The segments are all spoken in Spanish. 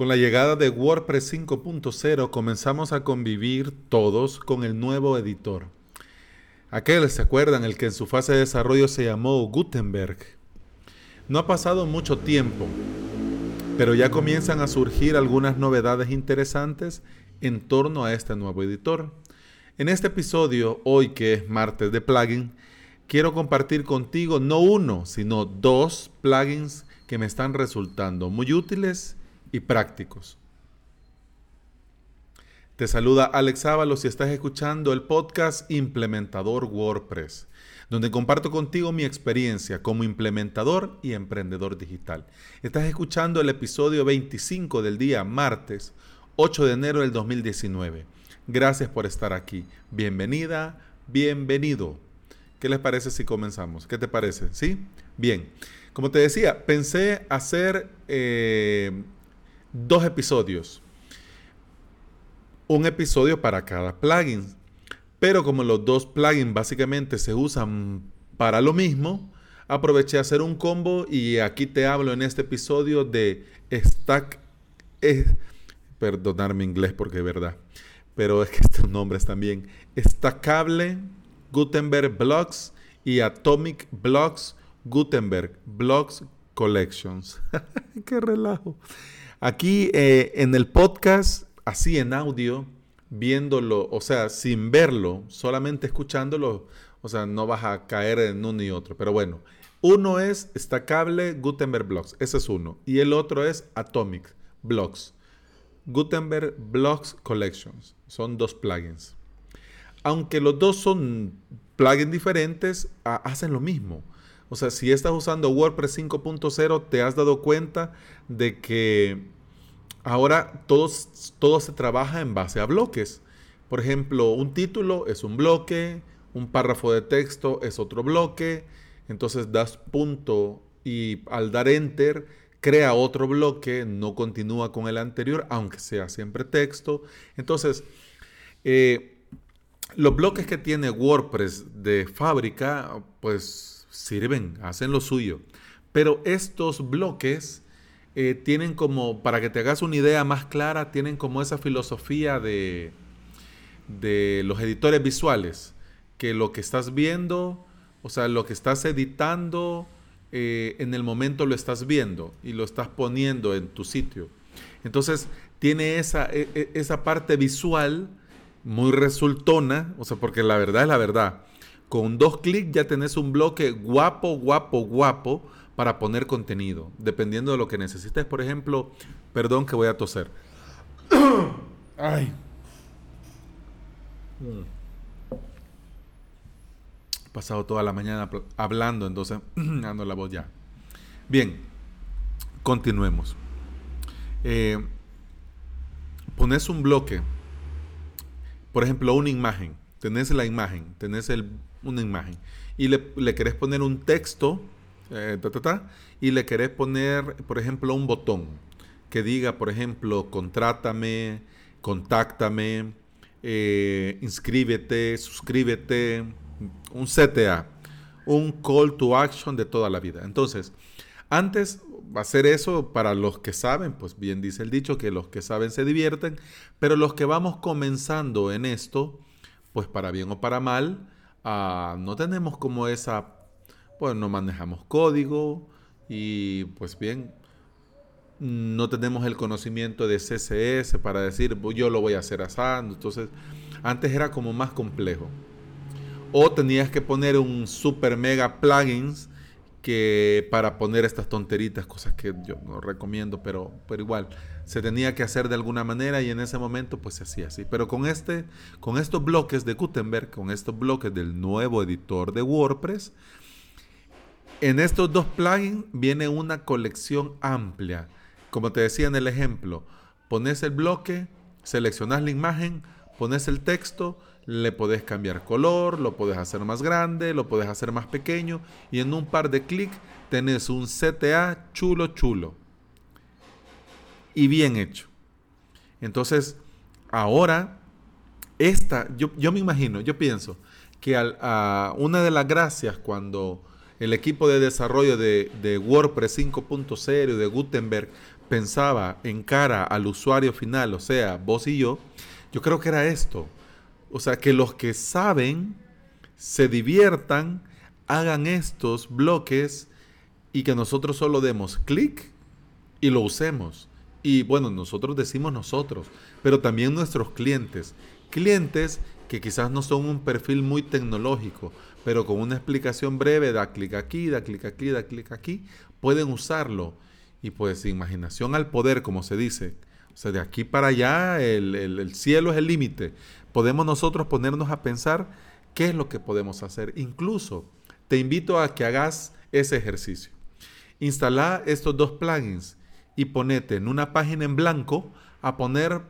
Con la llegada de WordPress 5.0 comenzamos a convivir todos con el nuevo editor. Aquel, ¿se acuerdan? El que en su fase de desarrollo se llamó Gutenberg. No ha pasado mucho tiempo, pero ya comienzan a surgir algunas novedades interesantes en torno a este nuevo editor. En este episodio, hoy que es martes de plugin, quiero compartir contigo no uno, sino dos plugins que me están resultando muy útiles y prácticos. Te saluda Alex Ábalos y estás escuchando el podcast Implementador WordPress, donde comparto contigo mi experiencia como implementador y emprendedor digital. Estás escuchando el episodio 25 del día martes 8 de enero del 2019. Gracias por estar aquí. Bienvenida, bienvenido. ¿Qué les parece si comenzamos? ¿Qué te parece? ¿Sí? Bien. Como te decía, pensé hacer eh, dos episodios. Un episodio para cada plugin. Pero como los dos plugins básicamente se usan para lo mismo, aproveché a hacer un combo y aquí te hablo en este episodio de Stack. Eh, inglés porque es verdad. Pero es que estos nombres también. Stackable Gutenberg Blocks y Atomic Blocks Gutenberg Blocks Collections. ¡Qué relajo! Aquí eh, en el podcast, así en audio, viéndolo, o sea, sin verlo, solamente escuchándolo, o sea, no vas a caer en uno y otro. Pero bueno, uno es Stacable Gutenberg Blocks, ese es uno. Y el otro es Atomic Blocks. Gutenberg Blocks Collections. Son dos plugins. Aunque los dos son plugins diferentes, hacen lo mismo. O sea, si estás usando WordPress 5.0, te has dado cuenta de que ahora todo, todo se trabaja en base a bloques. Por ejemplo, un título es un bloque, un párrafo de texto es otro bloque. Entonces das punto y al dar enter crea otro bloque, no continúa con el anterior, aunque sea siempre texto. Entonces, eh, los bloques que tiene WordPress de fábrica, pues sirven, hacen lo suyo. Pero estos bloques eh, tienen como, para que te hagas una idea más clara, tienen como esa filosofía de, de los editores visuales, que lo que estás viendo, o sea, lo que estás editando, eh, en el momento lo estás viendo y lo estás poniendo en tu sitio. Entonces, tiene esa, e, e, esa parte visual muy resultona, o sea, porque la verdad es la verdad. Con dos clics ya tenés un bloque guapo, guapo, guapo para poner contenido, dependiendo de lo que necesites. Por ejemplo, perdón que voy a toser. Ay. He pasado toda la mañana hablando, entonces ando la voz ya. Bien, continuemos. Eh, pones un bloque, por ejemplo, una imagen. Tenés la imagen, tenés el una imagen, y le, querés poner un texto, eh, y le querés poner, por ejemplo, un botón que diga, por ejemplo, contrátame, contáctame, eh, inscríbete, suscríbete, un CTA, un call to action de toda la vida. Entonces, antes hacer eso para los que saben, pues bien dice el dicho que los que saben se divierten, pero los que vamos comenzando en esto, pues para bien o para mal, Ah, no tenemos como esa, pues no manejamos código y pues bien, no tenemos el conocimiento de CSS para decir yo lo voy a hacer asando. Entonces, antes era como más complejo. O tenías que poner un super mega plugins que para poner estas tonteritas, cosas que yo no recomiendo, pero, pero igual se tenía que hacer de alguna manera y en ese momento pues se hacía así. Pero con, este, con estos bloques de Gutenberg, con estos bloques del nuevo editor de WordPress, en estos dos plugins viene una colección amplia. Como te decía en el ejemplo, pones el bloque, seleccionas la imagen, pones el texto, le podés cambiar color, lo podés hacer más grande, lo podés hacer más pequeño y en un par de clics tenés un CTA chulo chulo y bien hecho. Entonces, ahora, esta, yo, yo me imagino, yo pienso que a una de las gracias cuando el equipo de desarrollo de, de WordPress 5.0 y de Gutenberg pensaba en cara al usuario final, o sea, vos y yo, yo creo que era esto. O sea, que los que saben se diviertan, hagan estos bloques y que nosotros solo demos clic y lo usemos. Y bueno, nosotros decimos nosotros, pero también nuestros clientes. Clientes que quizás no son un perfil muy tecnológico, pero con una explicación breve, da clic aquí, da clic aquí, da clic aquí, pueden usarlo. Y pues imaginación al poder, como se dice. O sea, de aquí para allá el, el cielo es el límite. Podemos nosotros ponernos a pensar qué es lo que podemos hacer. Incluso te invito a que hagas ese ejercicio. Instala estos dos plugins y ponete en una página en blanco a poner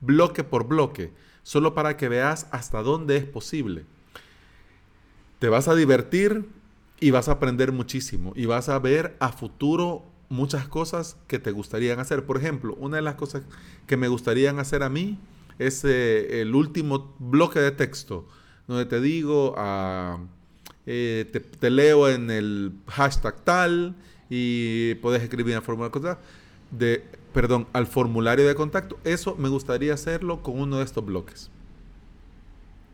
bloque por bloque, solo para que veas hasta dónde es posible. Te vas a divertir y vas a aprender muchísimo y vas a ver a futuro muchas cosas que te gustarían hacer. Por ejemplo, una de las cosas que me gustarían hacer a mí es eh, el último bloque de texto, donde te digo, ah, eh, te, leo en el hashtag tal y puedes escribir en forma de de, perdón, al formulario de contacto. Eso me gustaría hacerlo con uno de estos bloques.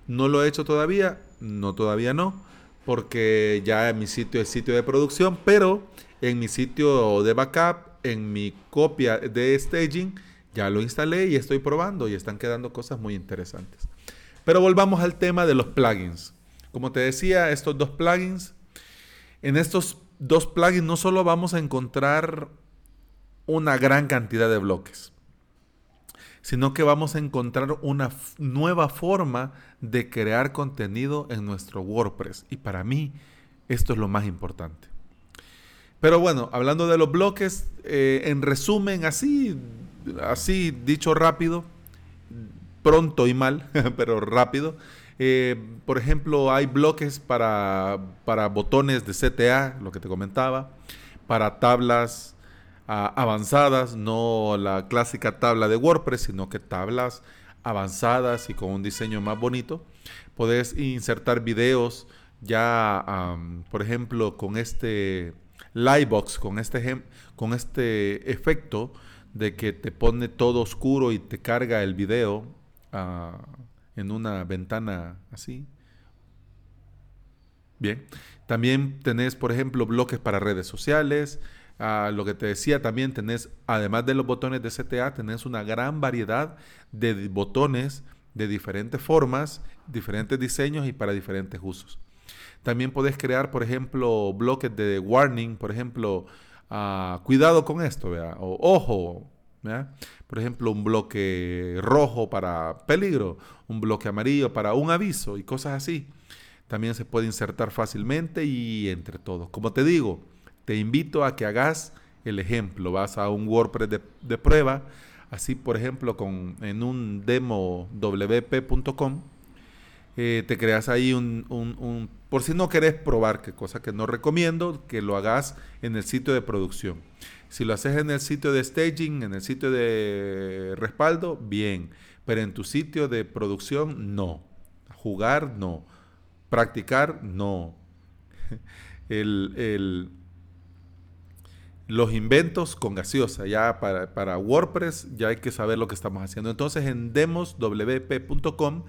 No lo he hecho todavía, no todavía no, porque ya en mi sitio es sitio de producción, pero en mi sitio de backup, en mi copia de staging, ya lo instalé y estoy probando y están quedando cosas muy interesantes. Pero volvamos al tema de los plugins. Como te decía, estos dos plugins, en estos dos plugins no solo vamos a encontrar una gran cantidad de bloques, sino que vamos a encontrar una nueva forma de crear contenido en nuestro WordPress. Y para mí esto es lo más importante. Pero bueno, hablando de los bloques, eh, en resumen, así, así dicho rápido, pronto y mal, pero rápido. Eh, por ejemplo, hay bloques para, para botones de CTA, lo que te comentaba, para tablas avanzadas, no la clásica tabla de WordPress, sino que tablas avanzadas y con un diseño más bonito. Puedes insertar videos ya, por ejemplo, con este Livebox, con este, con este efecto de que te pone todo oscuro y te carga el video ah, en una ventana así. Bien. También tenés, por ejemplo, bloques para redes sociales, lo que te decía también, tenés, además de los botones de CTA, tenés una gran variedad de botones de diferentes formas, diferentes diseños y para diferentes usos. También podés crear, por ejemplo, bloques de warning, por ejemplo, ah, cuidado con esto, o ojo, por ejemplo, un bloque rojo para peligro, un bloque amarillo para un aviso y cosas así. También se puede insertar fácilmente y entre todos. Como te digo, te invito a que hagas el ejemplo. Vas a un WordPress de, prueba, así por ejemplo con, en un demo wp.com, eh, te creas ahí un, por si no querés probar, que cosa que no recomiendo, que lo hagas en el sitio de producción. Si lo haces en el sitio de staging, en el sitio de respaldo, bien, pero en tu sitio de producción, no. Jugar, no. Practicar, no. el, los inventos con gaseosa. Ya para, WordPress ya hay que saber lo que estamos haciendo. Entonces en demoswp.com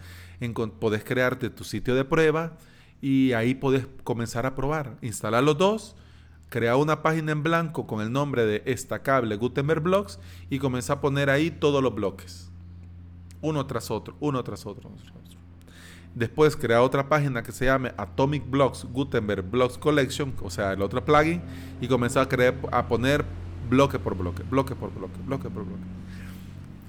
podés crearte tu sitio de prueba y ahí podés comenzar a probar. Instalar los dos, crear una página en blanco con el nombre de Estacable Gutenberg Blocks y comenzar a poner ahí todos los bloques. Uno tras otro, uno tras otro. Uno tras otro. Después crea otra página que se llame Atomic Blocks Gutenberg Blocks Collection, o sea, el otro plugin, y comenzar a, crear, a poner bloque por bloque, bloque por bloque, bloque por bloque.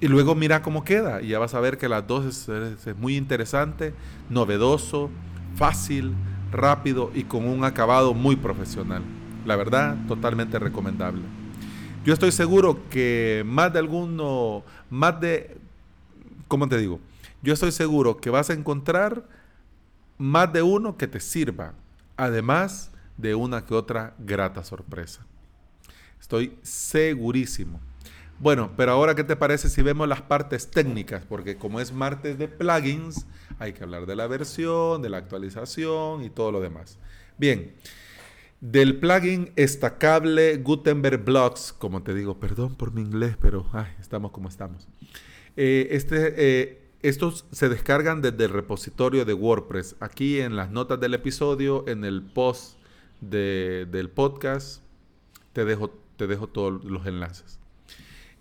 Y luego mira cómo queda, y ya vas a ver que las dos es, muy interesante, novedoso, fácil, rápido y con un acabado muy profesional. La verdad, totalmente recomendable. Yo estoy seguro que más de alguno, más de, ¿cómo te digo? Yo estoy seguro que vas a encontrar más de uno que te sirva, además de una que otra grata sorpresa. Estoy segurísimo. Bueno, pero ahora, ¿qué te parece si vemos las partes técnicas? Porque como es martes de plugins, hay que hablar de la versión, de la actualización y todo lo demás. Bien, del plugin estacable Gutenberg Blocks, como te digo, perdón por mi inglés, pero estamos como estamos. Eh, este, eh, estos se descargan desde el repositorio de WordPress. Aquí en las notas del episodio, en el post del podcast, te dejo, te dejo todos los enlaces.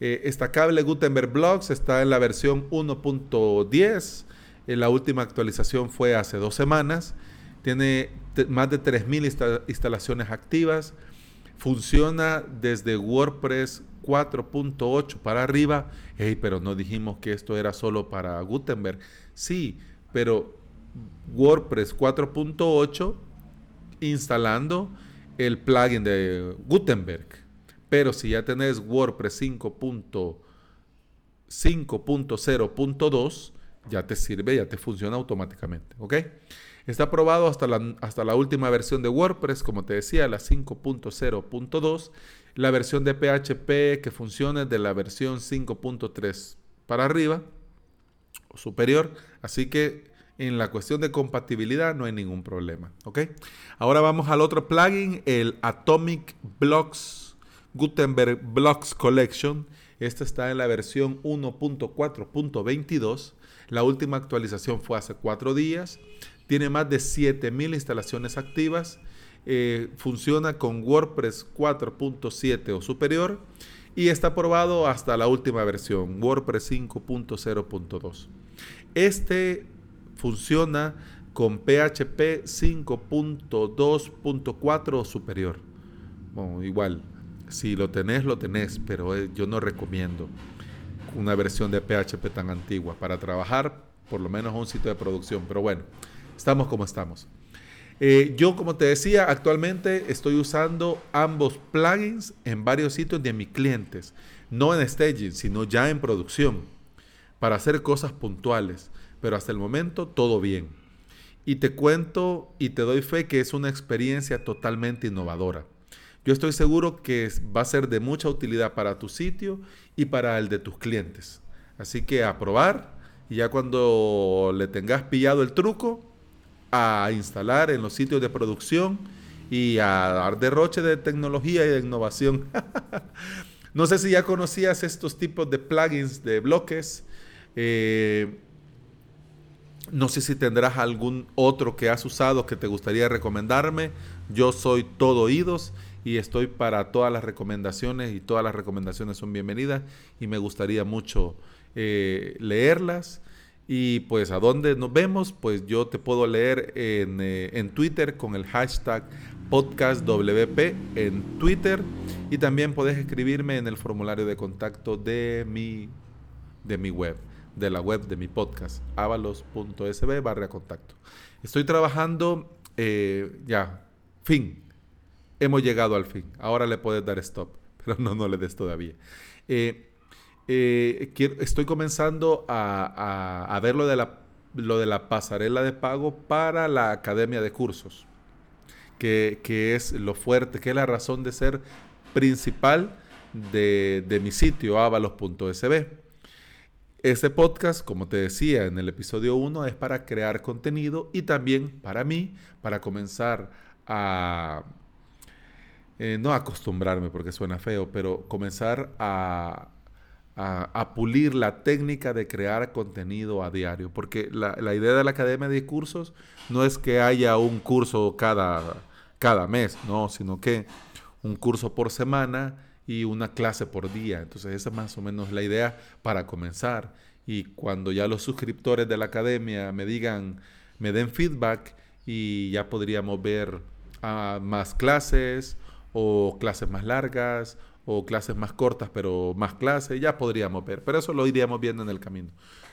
Eh, estacable Gutenberg Blocks está en la versión 1.10. la última actualización fue hace dos semanas. Tiene más de 3.000 instalaciones activas. Funciona desde WordPress 4.8 para arriba. pero no dijimos que esto era solo para Gutenberg. Sí, pero WordPress 4.8 instalando el plugin de Gutenberg. Pero si ya tenés WordPress 5.0.2, ya te sirve, ya te funciona automáticamente. ¿Ok? Está aprobado hasta la, hasta la última versión de WordPress, como te decía, la 5.0.2. La versión de PHP que funcione de la versión 5.3 para arriba o superior. Así que en la cuestión de compatibilidad no hay ningún problema. Ahora vamos al otro plugin, el Atomic Blocks Gutenberg Blocks Collection. Esta está en la versión 1.4.22. La última actualización fue hace cuatro días. Tiene más de 7000 instalaciones activas. Eh, funciona con WordPress 4.7 o superior y está probado hasta la última versión, WordPress 5.0.2. Este funciona con PHP 5.2.4 o superior. Igual, si lo tenés, lo tenés, pero eh, yo no recomiendo una versión de PHP tan antigua para trabajar por lo menos un sitio de producción. Pero bueno, estamos como estamos. Eh, yo, como te decía, actualmente estoy usando ambos plugins en varios sitios de mis clientes, no en staging, sino ya en producción, para hacer cosas puntuales. Pero hasta el momento todo bien. Y te cuento y te doy fe que es una experiencia totalmente innovadora. Yo estoy seguro que va a ser de mucha utilidad para tu sitio y para el de tus clientes. Así que a probar y ya cuando le tengas pillado el truco, a instalar en los sitios de producción y a dar derroche de tecnología y de innovación. no sé si ya conocías estos tipos de plugins de bloques. Eh, no sé si tendrás algún otro que has usado que te gustaría recomendarme. Yo soy todo oídos y estoy para todas las recomendaciones y todas las recomendaciones son bienvenidas y me gustaría mucho eh, leerlas y pues a dónde nos vemos, pues yo te puedo leer en, eh, en Twitter con el hashtag podcastwp en Twitter y también puedes escribirme en el formulario de contacto de mi, de mi web, de la web de mi podcast, avalos.sb barra contacto. Estoy trabajando, eh, ya, fin, hemos llegado al fin, ahora le puedes dar stop, pero no, no le des todavía. Eh, eh, estoy comenzando a, ver lo de, la, pasarela de pago para la academia de cursos, que, es lo fuerte, que es la razón de ser principal de, mi sitio, avalos.sb. Este podcast, como te decía en el episodio 1, es para crear contenido y también para mí, para comenzar a, eh, no acostumbrarme porque suena feo, pero comenzar a, a, pulir la técnica de crear contenido a diario. Porque la, idea de la Academia de Cursos no es que haya un curso cada, cada mes, no, sino que un curso por semana y una clase por día. Entonces esa es más o menos la idea para comenzar. Y cuando ya los suscriptores de la academia me digan, me den feedback y ya podríamos ver ah, más clases o clases más largas o clases más cortas, pero más clases, ya podríamos ver, pero eso lo iríamos viendo en el camino.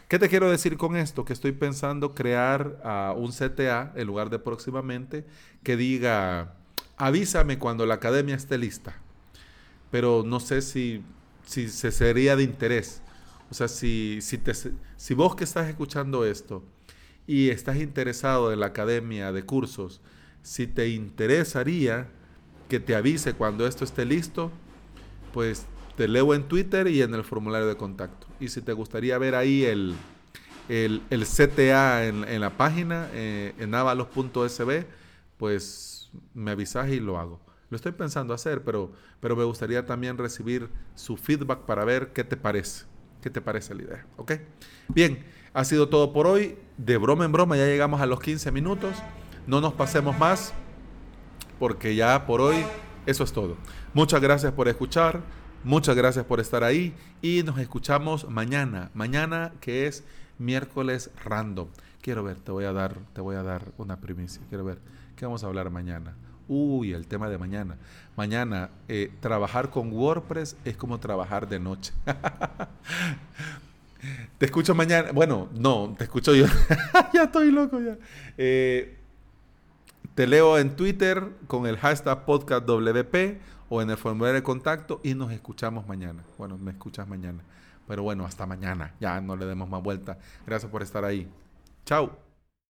¿Qué te quiero decir con esto? Que estoy pensando crear ah, un CTA en lugar de próximamente que diga, avísame cuando la academia esté lista, pero no sé si, si se sería de interés. O sea, si, si vos que estás escuchando esto y estás interesado en la academia de cursos, si te interesaría que te avise cuando esto esté listo, pues te leo en Twitter y en el formulario de contacto. Y si te gustaría ver ahí el, CTA en, la página, eh, en avalos.sb, pues me avisas y lo hago. Lo estoy pensando hacer, pero, pero me gustaría también recibir su feedback para ver qué te parece. ¿Qué te parece la idea? ¿Ok? Bien, ha sido todo por hoy. De broma en broma ya llegamos a los 15 minutos. No nos pasemos más porque ya por hoy eso es todo. Muchas gracias por escuchar. Muchas gracias por estar ahí y nos escuchamos mañana. Mañana que es miércoles random. Quiero ver, te voy a dar, te voy a dar una primicia. Quiero ver, ¿qué vamos a hablar mañana? Uy, el tema de mañana. Mañana, eh, trabajar con WordPress es como trabajar de noche. te escucho mañana. Bueno, no, te escucho yo. ya estoy loco ya. Eh, te leo en Twitter con el hashtag podcastwp o en el formulario de contacto y nos escuchamos mañana. Bueno, me escuchas mañana. Pero bueno, hasta mañana. Ya no le demos más vuelta. Gracias por estar ahí. Chao.